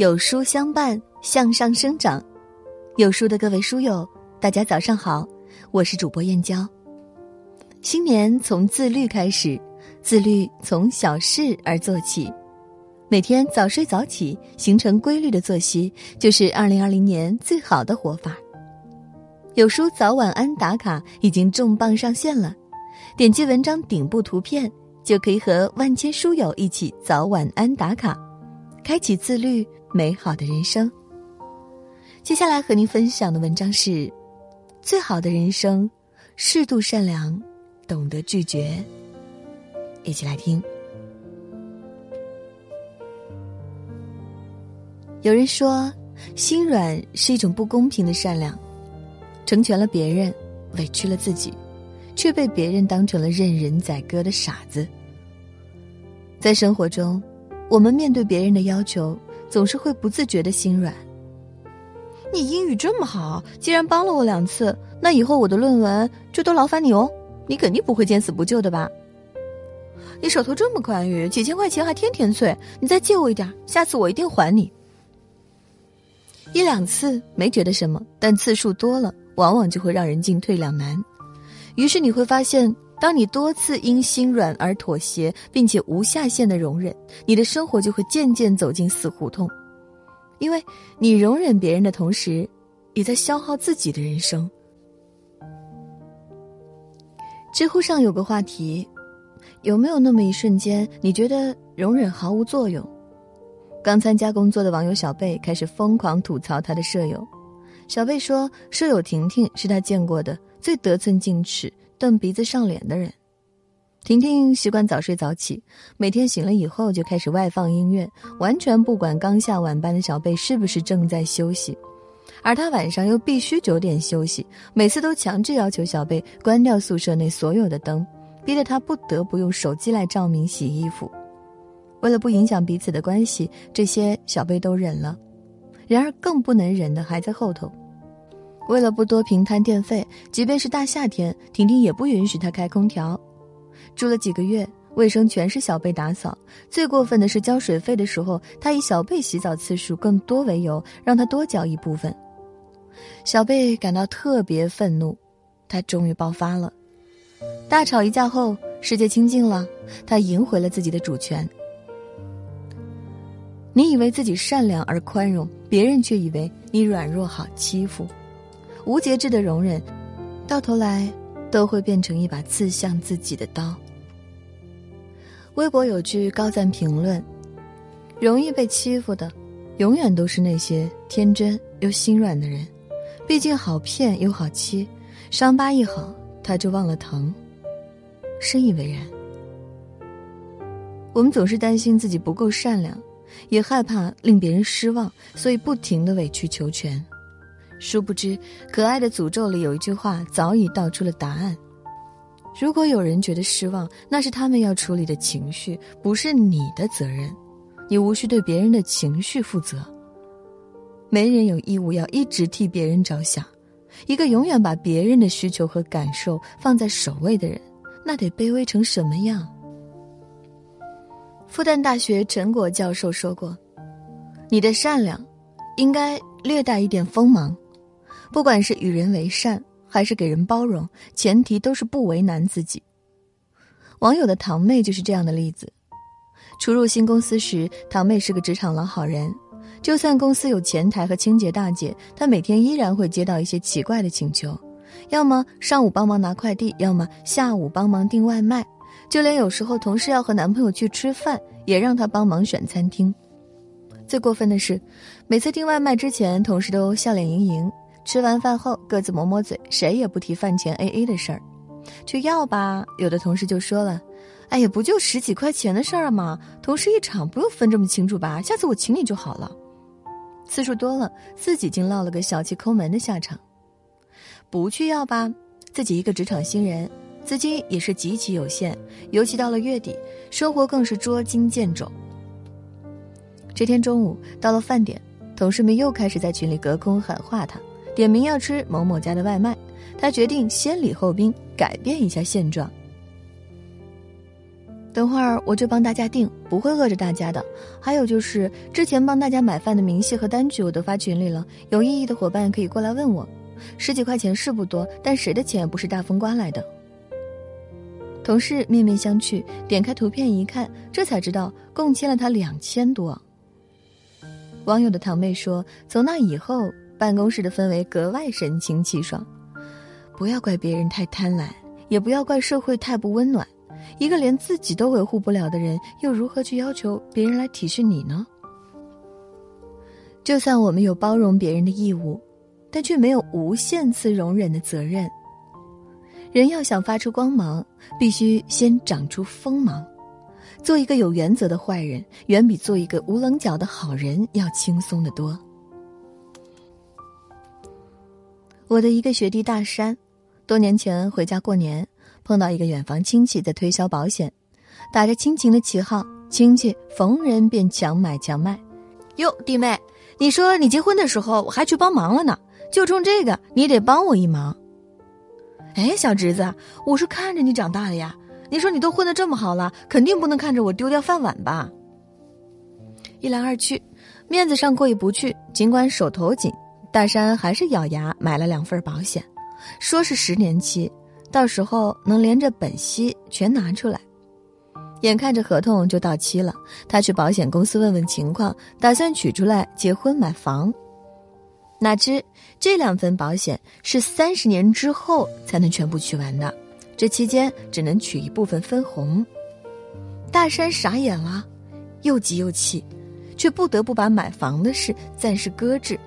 有书相伴，向上生长。有书的各位书友，大家早上好，我是主播燕娇。新年从自律开始，自律从小事而做起，每天早睡早起，形成规律的作息，就是二零二零年最好的活法。有书早晚安打卡已经重磅上线了，点击文章顶部图片，就可以和万千书友一起早晚安打卡，开启自律。美好的人生。接下来和您分享的文章是：最好的人生，适度善良，懂得拒绝。一起来听。有人说，心软是一种不公平的善良，成全了别人，委屈了自己，却被别人当成了任人宰割的傻子。在生活中，我们面对别人的要求。总是会不自觉的心软。你英语这么好，既然帮了我两次，那以后我的论文就都劳烦你哦。你肯定不会见死不救的吧？你手头这么宽裕，几千块钱还天天催，你再借我一点，下次我一定还你。一两次没觉得什么，但次数多了，往往就会让人进退两难。于是你会发现。当你多次因心软而妥协，并且无下限的容忍，你的生活就会渐渐走进死胡同，因为你容忍别人的同时，也在消耗自己的人生。知乎上有个话题：有没有那么一瞬间，你觉得容忍毫无作用？刚参加工作的网友小贝开始疯狂吐槽他的舍友。小贝说，舍友婷婷是他见过的最得寸进尺。瞪鼻子上脸的人，婷婷习惯早睡早起，每天醒了以后就开始外放音乐，完全不管刚下晚班的小贝是不是正在休息，而他晚上又必须九点休息，每次都强制要求小贝关掉宿舍内所有的灯，逼得他不得不用手机来照明洗衣服。为了不影响彼此的关系，这些小贝都忍了，然而更不能忍的还在后头。为了不多平摊电费，即便是大夏天，婷婷也不允许他开空调。住了几个月，卫生全是小贝打扫。最过分的是交水费的时候，他以小贝洗澡次数更多为由，让他多交一部分。小贝感到特别愤怒，他终于爆发了。大吵一架后，世界清静了，他赢回了自己的主权。你以为自己善良而宽容，别人却以为你软弱好欺负。无节制的容忍，到头来都会变成一把刺向自己的刀。微博有句高赞评论：“容易被欺负的，永远都是那些天真又心软的人。毕竟好骗又好欺，伤疤一好他就忘了疼。”深以为然。我们总是担心自己不够善良，也害怕令别人失望，所以不停的委曲求全。殊不知，可爱的诅咒里有一句话早已道出了答案：如果有人觉得失望，那是他们要处理的情绪，不是你的责任。你无需对别人的情绪负责。没人有义务要一直替别人着想。一个永远把别人的需求和感受放在首位的人，那得卑微成什么样？复旦大学陈果教授说过：“你的善良，应该略带一点锋芒。”不管是与人为善，还是给人包容，前提都是不为难自己。网友的堂妹就是这样的例子。初入新公司时，堂妹是个职场老好人，就算公司有前台和清洁大姐，她每天依然会接到一些奇怪的请求，要么上午帮忙拿快递，要么下午帮忙订外卖，就连有时候同事要和男朋友去吃饭，也让她帮忙选餐厅。最过分的是，每次订外卖之前，同事都笑脸盈盈。吃完饭后，各自抹抹嘴，谁也不提饭前 A A 的事儿。去要吧，有的同事就说了：“哎呀，不就十几块钱的事儿吗？同事一场，不用分这么清楚吧？下次我请你就好了。”次数多了，自己竟落了个小气抠门的下场。不去要吧，自己一个职场新人，资金也是极其有限，尤其到了月底，生活更是捉襟见肘。这天中午到了饭点，同事们又开始在群里隔空喊话他。点名要吃某某家的外卖，他决定先礼后兵，改变一下现状。等会儿我就帮大家订，不会饿着大家的。还有就是之前帮大家买饭的明细和单据我都发群里了，有异议的伙伴可以过来问我。十几块钱是不多，但谁的钱不是大风刮来的？同事面面相觑，点开图片一看，这才知道共欠了他两千多。网友的堂妹说：“从那以后，办公室的氛围格外神清气爽。不要怪别人太贪婪，也不要怪社会太不温暖。一个连自己都维护不了的人，又如何去要求别人来体恤你呢？就算我们有包容别人的义务。”但却没有无限次容忍的责任。人要想发出光芒，必须先长出锋芒。做一个有原则的坏人，远比做一个无棱角的好人要轻松的多。我的一个学弟大山，多年前回家过年，碰到一个远房亲戚在推销保险，打着亲情的旗号，亲戚逢人便强买强卖。哟，弟妹，你说你结婚的时候我还去帮忙了呢。就冲这个，你得帮我一忙。哎，小侄子，我是看着你长大的呀。你说你都混得这么好了，肯定不能看着我丢掉饭碗吧？一来二去，面子上过意不去，尽管手头紧，大山还是咬牙买了两份保险，说是十年期，到时候能连着本息全拿出来。眼看着合同就到期了，他去保险公司问问情况，打算取出来结婚买房。哪知这两份保险是三十年之后才能全部取完的，这期间只能取一部分分红。大山傻眼了，又急又气，却不得不把买房的事暂时搁置。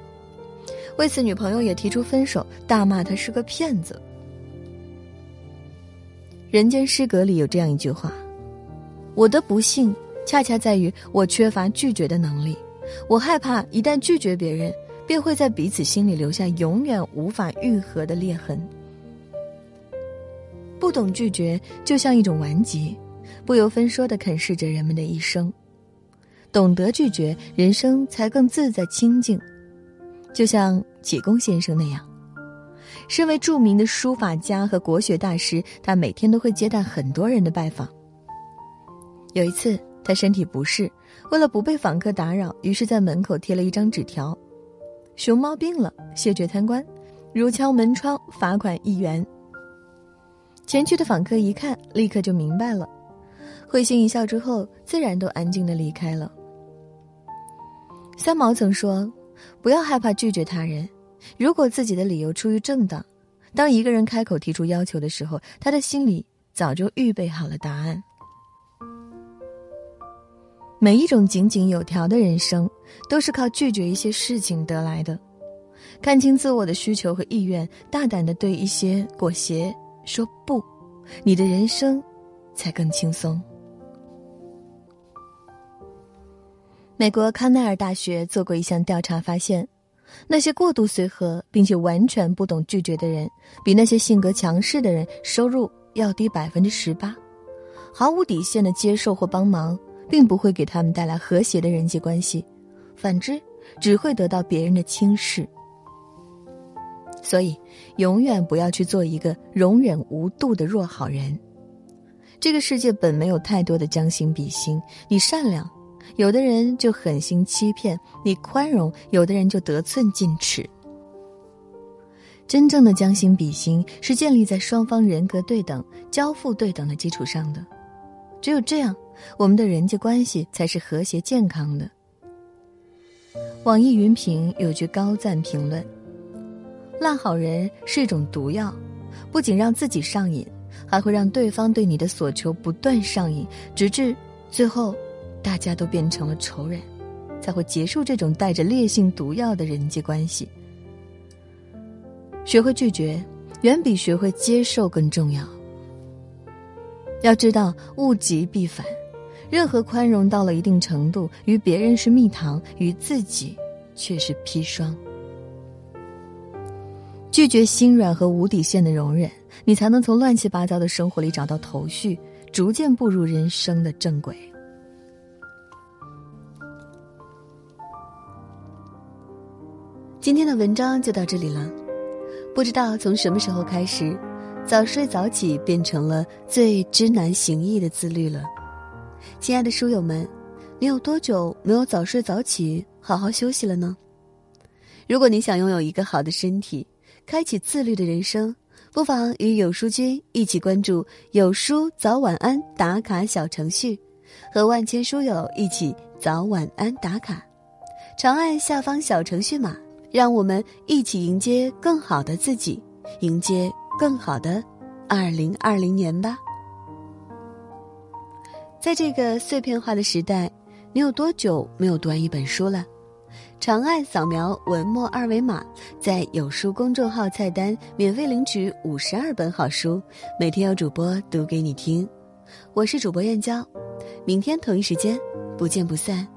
为此，女朋友也提出分手，大骂他是个骗子。人间失格里有这样一句话：“我的不幸恰恰在于我缺乏拒绝的能力，我害怕一旦拒绝别人。”便会在彼此心里留下永远无法愈合的裂痕。不懂拒绝，就像一种顽疾，不由分说的啃噬着人们的一生。懂得拒绝，人生才更自在清静。就像启功先生那样，身为著名的书法家和国学大师，他每天都会接待很多人的拜访。有一次，他身体不适，为了不被访客打扰，于是在门口贴了一张纸条。熊猫病了，谢绝参观，如敲门窗，罚款一元。前去的访客一看，立刻就明白了，会心一笑之后，自然都安静的离开了。三毛曾说：“不要害怕拒绝他人，如果自己的理由出于正当，当一个人开口提出要求的时候，他的心里早就预备好了答案。”每一种井井有条的人生，都是靠拒绝一些事情得来的。看清自我的需求和意愿，大胆的对一些裹挟说不，你的人生才更轻松。美国康奈尔大学做过一项调查，发现，那些过度随和并且完全不懂拒绝的人，比那些性格强势的人收入要低百分之十八。毫无底线的接受或帮忙。并不会给他们带来和谐的人际关系，反之，只会得到别人的轻视。所以，永远不要去做一个容忍无度的弱好人。这个世界本没有太多的将心比心，你善良，有的人就狠心欺骗；你宽容，有的人就得寸进尺。真正的将心比心，是建立在双方人格对等、交付对等的基础上的。只有这样。我们的人际关系才是和谐健康的。网易云评有句高赞评论：“烂好人是一种毒药，不仅让自己上瘾，还会让对方对你的所求不断上瘾，直至最后，大家都变成了仇人，才会结束这种带着烈性毒药的人际关系。”学会拒绝，远比学会接受更重要。要知道，物极必反。任何宽容到了一定程度，与别人是蜜糖，与自己却是砒霜。拒绝心软和无底线的容忍，你才能从乱七八糟的生活里找到头绪，逐渐步入人生的正轨。今天的文章就到这里了，不知道从什么时候开始，早睡早起变成了最知难行易的自律了。亲爱的书友们，你有多久没有早睡早起、好好休息了呢？如果你想拥有一个好的身体，开启自律的人生，不妨与有书君一起关注“有书早晚安”打卡小程序，和万千书友一起早晚安打卡。长按下方小程序码，让我们一起迎接更好的自己，迎接更好的二零二零年吧。在这个碎片化的时代，你有多久没有读完一本书了？长按扫描文末二维码，在有书公众号菜单免费领取五十二本好书，每天有主播读给你听。我是主播燕娇，明天同一时间不见不散。